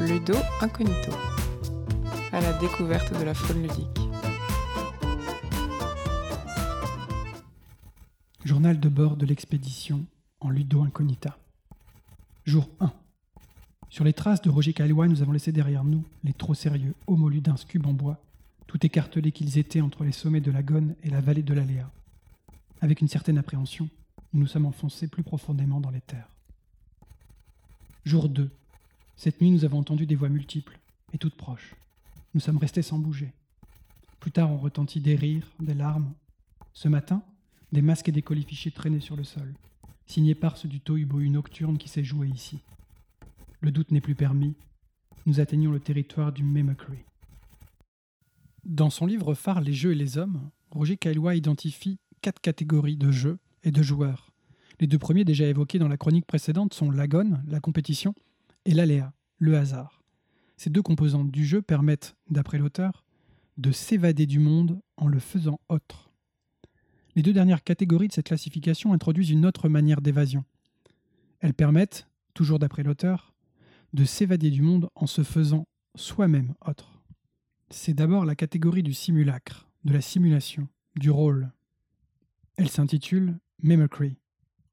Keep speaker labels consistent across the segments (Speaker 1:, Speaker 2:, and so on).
Speaker 1: Ludo Incognito, à la découverte de la faune ludique.
Speaker 2: Journal de bord de l'expédition en Ludo Incognita. Jour 1. Sur les traces de Roger Caillois, nous avons laissé derrière nous les trop sérieux homoludins cubes en bois, tout écartelés qu'ils étaient entre les sommets de la Gonne et la vallée de l'Aléa. Avec une certaine appréhension, nous nous sommes enfoncés plus profondément dans les terres. Jour 2. Cette nuit, nous avons entendu des voix multiples et toutes proches. Nous sommes restés sans bouger. Plus tard, on retentit des rires, des larmes. Ce matin, des masques et des colifichets traînaient sur le sol, signés par ceux du tohubohu nocturne qui s'est joué ici. Le doute n'est plus permis. Nous atteignons le territoire du Mimicry. Dans son livre phare Les jeux et les hommes, Roger Caillois identifie quatre catégories de jeux et de joueurs. Les deux premiers déjà évoqués dans la chronique précédente sont l'agone, la compétition, et l'aléa, le hasard. Ces deux composantes du jeu permettent, d'après l'auteur, de s'évader du monde en le faisant autre. Les deux dernières catégories de cette classification introduisent une autre manière d'évasion. Elles permettent, toujours d'après l'auteur, de s'évader du monde en se faisant soi-même autre. C'est d'abord la catégorie du simulacre, de la simulation, du rôle. Elle s'intitule Mimicry,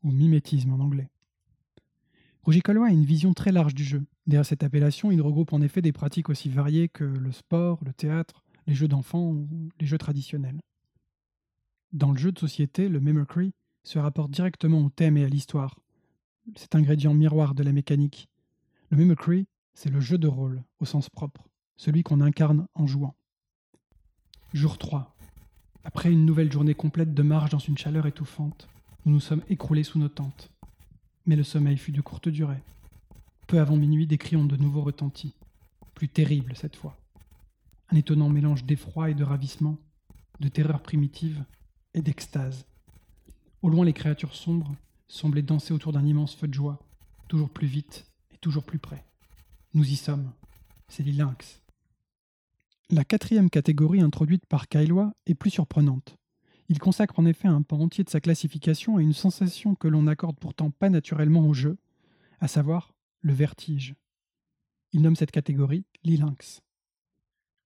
Speaker 2: ou mimétisme en anglais. Roger a une vision très large du jeu. Derrière cette appellation, il regroupe en effet des pratiques aussi variées que le sport, le théâtre, les jeux d'enfants ou les jeux traditionnels. Dans le jeu de société, le mimicry se rapporte directement au thème et à l'histoire. Cet ingrédient miroir de la mécanique. Le mimicry, c'est le jeu de rôle, au sens propre, celui qu'on incarne en jouant. Jour 3. Après une nouvelle journée complète de marche dans une chaleur étouffante, nous nous sommes écroulés sous nos tentes. Mais le sommeil fut de courte durée. Peu avant minuit, des cris ont de nouveau retenti, plus terribles cette fois. Un étonnant mélange d'effroi et de ravissement, de terreur primitive et d'extase. Au loin, les créatures sombres semblaient danser autour d'un immense feu de joie, toujours plus vite et toujours plus près. Nous y sommes. C'est les lynx. La quatrième catégorie introduite par Kailois est plus surprenante. Il consacre en effet un pan entier de sa classification à une sensation que l'on n'accorde pourtant pas naturellement au jeu, à savoir le vertige. Il nomme cette catégorie lynx.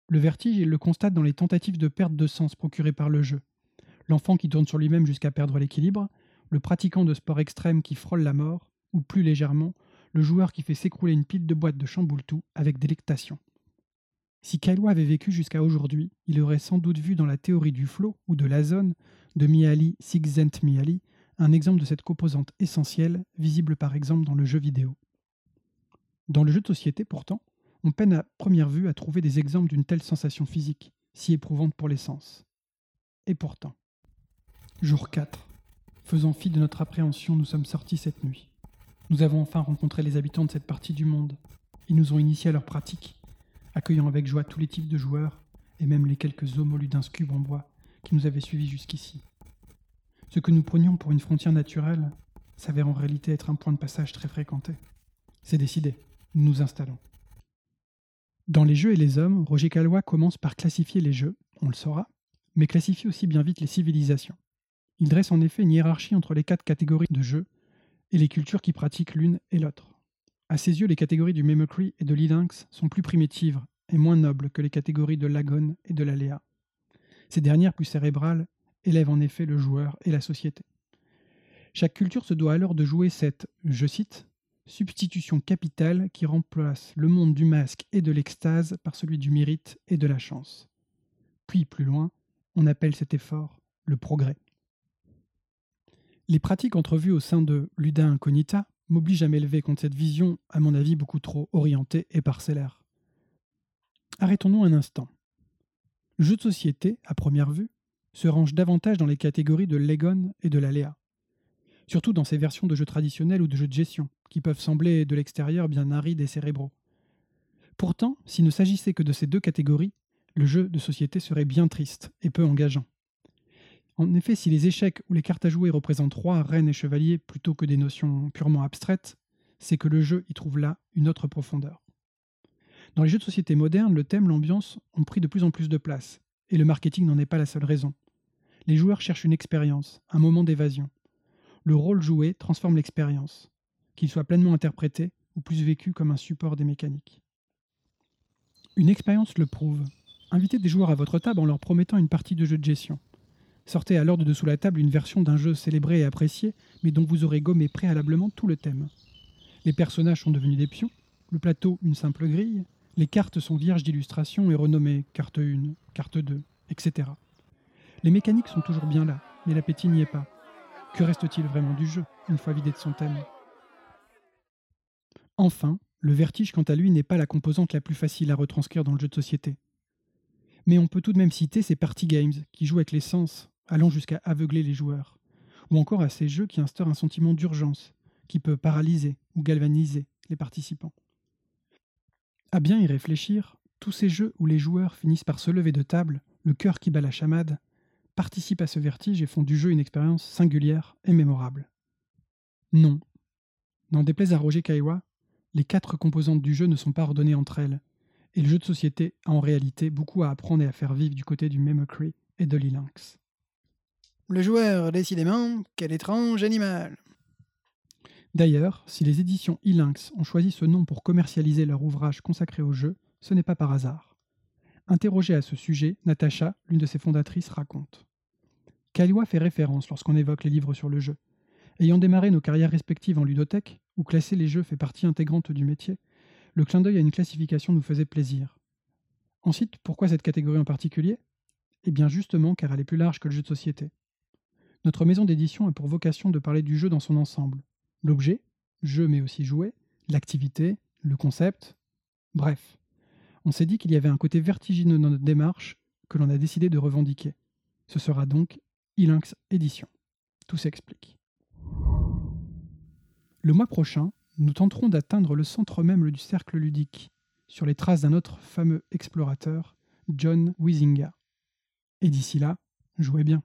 Speaker 2: Le vertige, il le constate dans les tentatives de perte de sens procurées par le jeu. L'enfant qui tourne sur lui-même jusqu'à perdre l'équilibre, le pratiquant de sport extrême qui frôle la mort, ou plus légèrement, le joueur qui fait s'écrouler une pile de boîtes de chamboultou avec délectation. Si Kailua avait vécu jusqu'à aujourd'hui, il aurait sans doute vu dans la théorie du flow ou de la zone de Mihaly Csikszentmihalyi un exemple de cette composante essentielle, visible par exemple dans le jeu vidéo. Dans le jeu de société, pourtant, on peine à première vue à trouver des exemples d'une telle sensation physique, si éprouvante pour les sens. Et pourtant. Jour 4. Faisant fi de notre appréhension, nous sommes sortis cette nuit. Nous avons enfin rencontré les habitants de cette partie du monde. Ils nous ont initiés à leurs pratiques accueillant avec joie tous les types de joueurs, et même les quelques homoludins cubes en bois qui nous avaient suivis jusqu'ici. Ce que nous prenions pour une frontière naturelle s'avère en réalité être un point de passage très fréquenté. C'est décidé, nous nous installons. Dans les jeux et les hommes, Roger Calois commence par classifier les jeux, on le saura, mais classifie aussi bien vite les civilisations. Il dresse en effet une hiérarchie entre les quatre catégories de jeux et les cultures qui pratiquent l'une et l'autre. À ses yeux, les catégories du Mimicry et de l'Ilinx sont plus primitives et moins nobles que les catégories de l'Agone et de l'Aléa. Ces dernières, plus cérébrales, élèvent en effet le joueur et la société. Chaque culture se doit alors de jouer cette, je cite, substitution capitale qui remplace le monde du masque et de l'extase par celui du mérite et de la chance. Puis, plus loin, on appelle cet effort le progrès. Les pratiques entrevues au sein de Luda Incognita m'oblige à m'élever contre cette vision, à mon avis, beaucoup trop orientée et parcellaire. Arrêtons-nous un instant. Le jeu de société, à première vue, se range davantage dans les catégories de l'Egon et de l'Aléa, surtout dans ces versions de jeux traditionnels ou de jeux de gestion, qui peuvent sembler de l'extérieur bien arides et cérébraux. Pourtant, s'il ne s'agissait que de ces deux catégories, le jeu de société serait bien triste et peu engageant. En effet, si les échecs ou les cartes à jouer représentent roi, reine et chevalier plutôt que des notions purement abstraites, c'est que le jeu y trouve là une autre profondeur. Dans les jeux de société modernes, le thème, l'ambiance ont pris de plus en plus de place, et le marketing n'en est pas la seule raison. Les joueurs cherchent une expérience, un moment d'évasion. Le rôle joué transforme l'expérience, qu'il soit pleinement interprété ou plus vécu comme un support des mécaniques. Une expérience le prouve. Invitez des joueurs à votre table en leur promettant une partie de jeu de gestion. Sortez alors de dessous la table une version d'un jeu célébré et apprécié, mais dont vous aurez gommé préalablement tout le thème. Les personnages sont devenus des pions, le plateau une simple grille, les cartes sont vierges d'illustrations et renommées carte 1, carte 2, etc. Les mécaniques sont toujours bien là, mais l'appétit n'y est pas. Que reste-t-il vraiment du jeu, une fois vidé de son thème? Enfin, le vertige, quant à lui, n'est pas la composante la plus facile à retranscrire dans le jeu de société. Mais on peut tout de même citer ces party games qui jouent avec les sens, allant jusqu'à aveugler les joueurs, ou encore à ces jeux qui instaurent un sentiment d'urgence, qui peut paralyser ou galvaniser les participants. À bien y réfléchir, tous ces jeux où les joueurs finissent par se lever de table, le cœur qui bat la chamade, participent à ce vertige et font du jeu une expérience singulière et mémorable. Non. N'en déplaise à Roger Kaiwa, les quatre composantes du jeu ne sont pas ordonnées entre elles, et le jeu de société a en réalité beaucoup à apprendre et à faire vivre du côté du Mimicry et de l'E-Lynx.
Speaker 3: Le joueur, décidément, quel étrange animal
Speaker 2: D'ailleurs, si les éditions e-Lynx ont choisi ce nom pour commercialiser leur ouvrage consacré au jeu, ce n'est pas par hasard. Interrogée à ce sujet, Natacha, l'une de ses fondatrices, raconte. Kailua fait référence lorsqu'on évoque les livres sur le jeu. Ayant démarré nos carrières respectives en ludothèque, où classer les jeux fait partie intégrante du métier, le clin d'œil à une classification nous faisait plaisir. Ensuite, pourquoi cette catégorie en particulier? Eh bien justement car elle est plus large que le jeu de société. Notre maison d'édition a pour vocation de parler du jeu dans son ensemble, l'objet, jeu mais aussi jouet, l'activité, le concept, bref. On s'est dit qu'il y avait un côté vertigineux dans notre démarche que l'on a décidé de revendiquer. Ce sera donc Ilinx Édition. Tout s'explique. Le mois prochain, nous tenterons d'atteindre le centre même du cercle ludique, sur les traces d'un autre fameux explorateur, John Wisinga. Et d'ici là, jouez bien.